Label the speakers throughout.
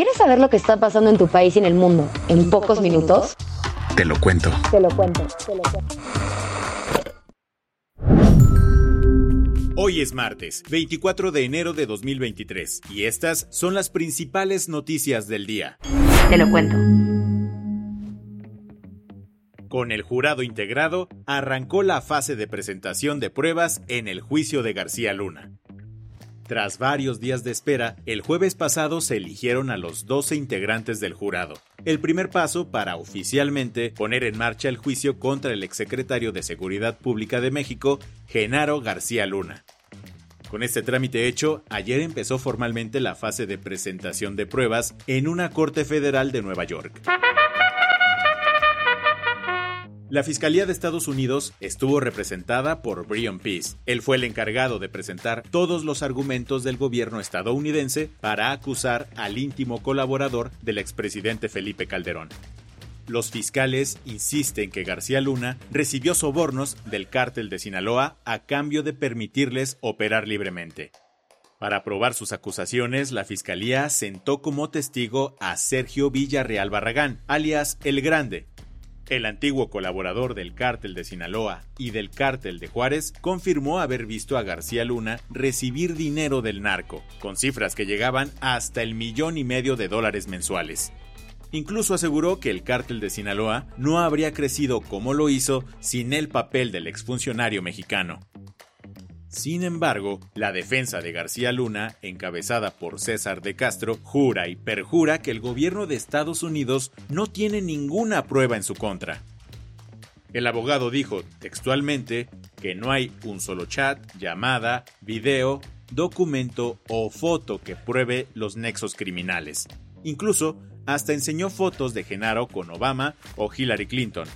Speaker 1: ¿Quieres saber lo que está pasando en tu país y en el mundo en pocos minutos?
Speaker 2: Te lo cuento.
Speaker 1: Te lo cuento. Te lo cuento.
Speaker 3: Hoy es martes, 24 de enero de 2023, y estas son las principales noticias del día.
Speaker 1: Te lo cuento.
Speaker 3: Con el jurado integrado, arrancó la fase de presentación de pruebas en el juicio de García Luna. Tras varios días de espera, el jueves pasado se eligieron a los 12 integrantes del jurado. El primer paso para oficialmente poner en marcha el juicio contra el exsecretario de Seguridad Pública de México, Genaro García Luna. Con este trámite hecho, ayer empezó formalmente la fase de presentación de pruebas en una corte federal de Nueva York. La Fiscalía de Estados Unidos estuvo representada por Brian Peace. Él fue el encargado de presentar todos los argumentos del gobierno estadounidense para acusar al íntimo colaborador del expresidente Felipe Calderón. Los fiscales insisten que García Luna recibió sobornos del cártel de Sinaloa a cambio de permitirles operar libremente. Para probar sus acusaciones, la fiscalía sentó como testigo a Sergio Villarreal Barragán, alias El Grande, el antiguo colaborador del cártel de Sinaloa y del cártel de Juárez confirmó haber visto a García Luna recibir dinero del narco, con cifras que llegaban hasta el millón y medio de dólares mensuales. Incluso aseguró que el cártel de Sinaloa no habría crecido como lo hizo sin el papel del exfuncionario mexicano. Sin embargo, la defensa de García Luna, encabezada por César de Castro, jura y perjura que el gobierno de Estados Unidos no tiene ninguna prueba en su contra. El abogado dijo textualmente que no hay un solo chat, llamada, video, documento o foto que pruebe los nexos criminales. Incluso hasta enseñó fotos de Genaro con Obama o Hillary Clinton,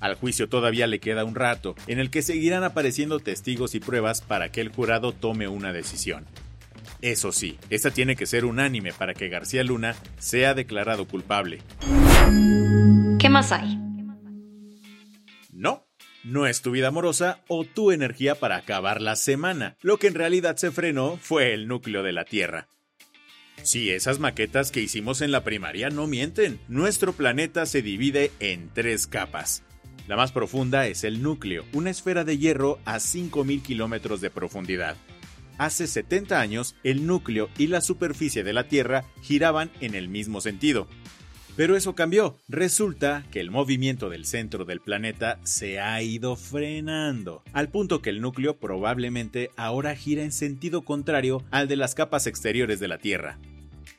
Speaker 3: al juicio todavía le queda un rato, en el que seguirán apareciendo testigos y pruebas para que el jurado tome una decisión. Eso sí, esta tiene que ser unánime para que García Luna sea declarado culpable.
Speaker 1: ¿Qué más hay?
Speaker 3: No, no es tu vida amorosa o tu energía para acabar la semana. Lo que en realidad se frenó fue el núcleo de la Tierra. Sí, esas maquetas que hicimos en la primaria no mienten. Nuestro planeta se divide en tres capas. La más profunda es el núcleo, una esfera de hierro a 5.000 kilómetros de profundidad. Hace 70 años, el núcleo y la superficie de la Tierra giraban en el mismo sentido. Pero eso cambió. Resulta que el movimiento del centro del planeta se ha ido frenando, al punto que el núcleo probablemente ahora gira en sentido contrario al de las capas exteriores de la Tierra.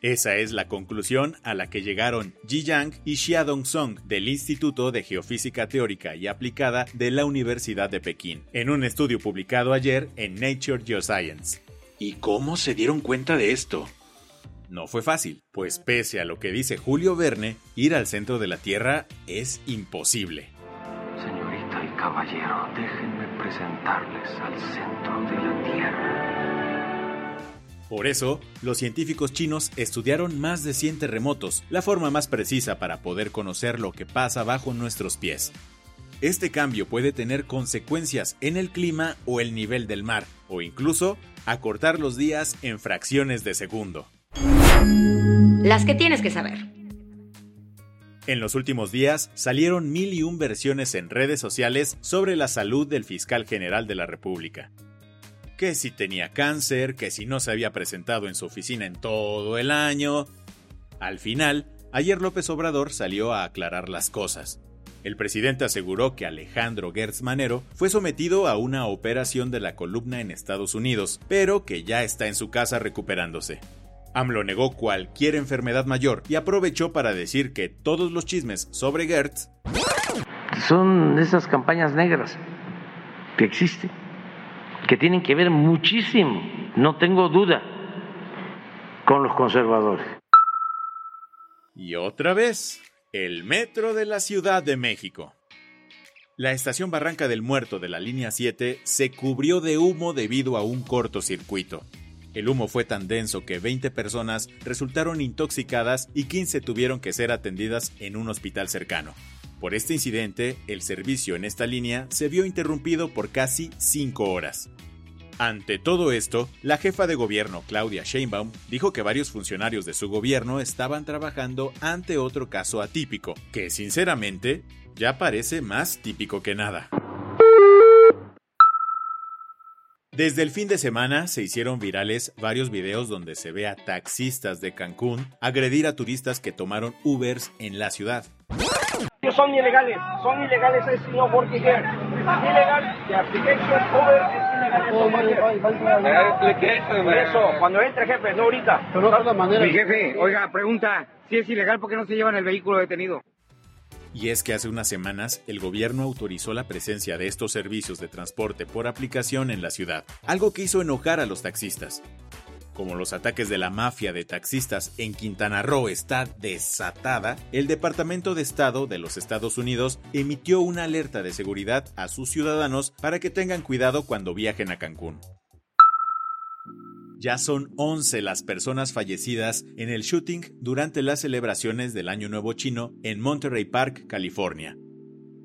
Speaker 3: Esa es la conclusión a la que llegaron Ji Yang y Xiaodong Song del Instituto de Geofísica Teórica y Aplicada de la Universidad de Pekín, en un estudio publicado ayer en Nature Geoscience.
Speaker 2: ¿Y cómo se dieron cuenta de esto?
Speaker 3: No fue fácil, pues pese a lo que dice Julio Verne, ir al centro de la Tierra es imposible.
Speaker 4: Señorita y caballero, déjenme presentarles al centro de la Tierra.
Speaker 3: Por eso, los científicos chinos estudiaron más de 100 terremotos, la forma más precisa para poder conocer lo que pasa bajo nuestros pies. Este cambio puede tener consecuencias en el clima o el nivel del mar, o incluso acortar los días en fracciones de segundo.
Speaker 1: Las que tienes que saber.
Speaker 3: En los últimos días salieron mil y un versiones en redes sociales sobre la salud del fiscal general de la República que si tenía cáncer, que si no se había presentado en su oficina en todo el año. Al final, ayer López Obrador salió a aclarar las cosas. El presidente aseguró que Alejandro Gertz Manero fue sometido a una operación de la columna en Estados Unidos, pero que ya está en su casa recuperándose. AMLO negó cualquier enfermedad mayor y aprovechó para decir que todos los chismes sobre Gertz
Speaker 4: Son esas campañas negras que existen que tienen que ver muchísimo, no tengo duda, con los conservadores.
Speaker 3: Y otra vez, el metro de la Ciudad de México. La estación Barranca del Muerto de la línea 7 se cubrió de humo debido a un cortocircuito. El humo fue tan denso que 20 personas resultaron intoxicadas y 15 tuvieron que ser atendidas en un hospital cercano. Por este incidente, el servicio en esta línea se vio interrumpido por casi 5 horas. Ante todo esto, la jefa de gobierno, Claudia Sheinbaum, dijo que varios funcionarios de su gobierno estaban trabajando ante otro caso atípico, que sinceramente ya parece más típico que nada. Desde el fin de semana se hicieron virales varios videos donde se ve a taxistas de Cancún agredir a turistas que tomaron Ubers en la ciudad.
Speaker 5: Son ilegales, son ilegales, es no working here. Ilegal, the application ilegal. Por eso, cuando entre jefe, no ahorita.
Speaker 6: Mi jefe, oiga, pregunta, si es ilegal, ¿por qué no se llevan el vehículo detenido?
Speaker 3: Y es que hace unas semanas el gobierno autorizó la presencia de estos servicios de transporte por aplicación en la ciudad, algo que hizo enojar a los taxistas. Como los ataques de la mafia de taxistas en Quintana Roo está desatada, el Departamento de Estado de los Estados Unidos emitió una alerta de seguridad a sus ciudadanos para que tengan cuidado cuando viajen a Cancún. Ya son 11 las personas fallecidas en el shooting durante las celebraciones del Año Nuevo Chino en Monterey Park, California.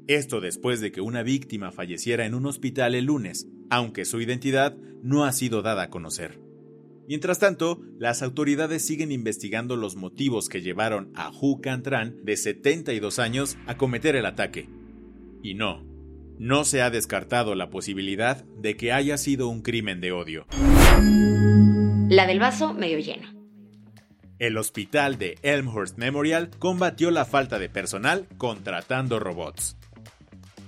Speaker 3: Esto después de que una víctima falleciera en un hospital el lunes, aunque su identidad no ha sido dada a conocer. Mientras tanto, las autoridades siguen investigando los motivos que llevaron a Hu Cantran, de 72 años, a cometer el ataque. Y no, no se ha descartado la posibilidad de que haya sido un crimen de odio.
Speaker 1: La del vaso medio lleno.
Speaker 3: El hospital de Elmhurst Memorial combatió la falta de personal contratando robots.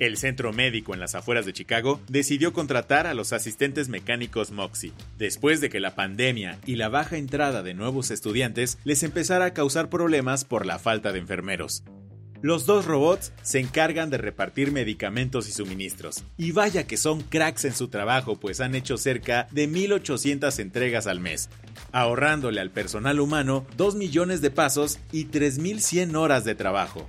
Speaker 3: El centro médico en las afueras de Chicago decidió contratar a los asistentes mecánicos Moxie, después de que la pandemia y la baja entrada de nuevos estudiantes les empezara a causar problemas por la falta de enfermeros. Los dos robots se encargan de repartir medicamentos y suministros. Y vaya que son cracks en su trabajo, pues han hecho cerca de 1.800 entregas al mes, ahorrándole al personal humano 2 millones de pasos y 3.100 horas de trabajo.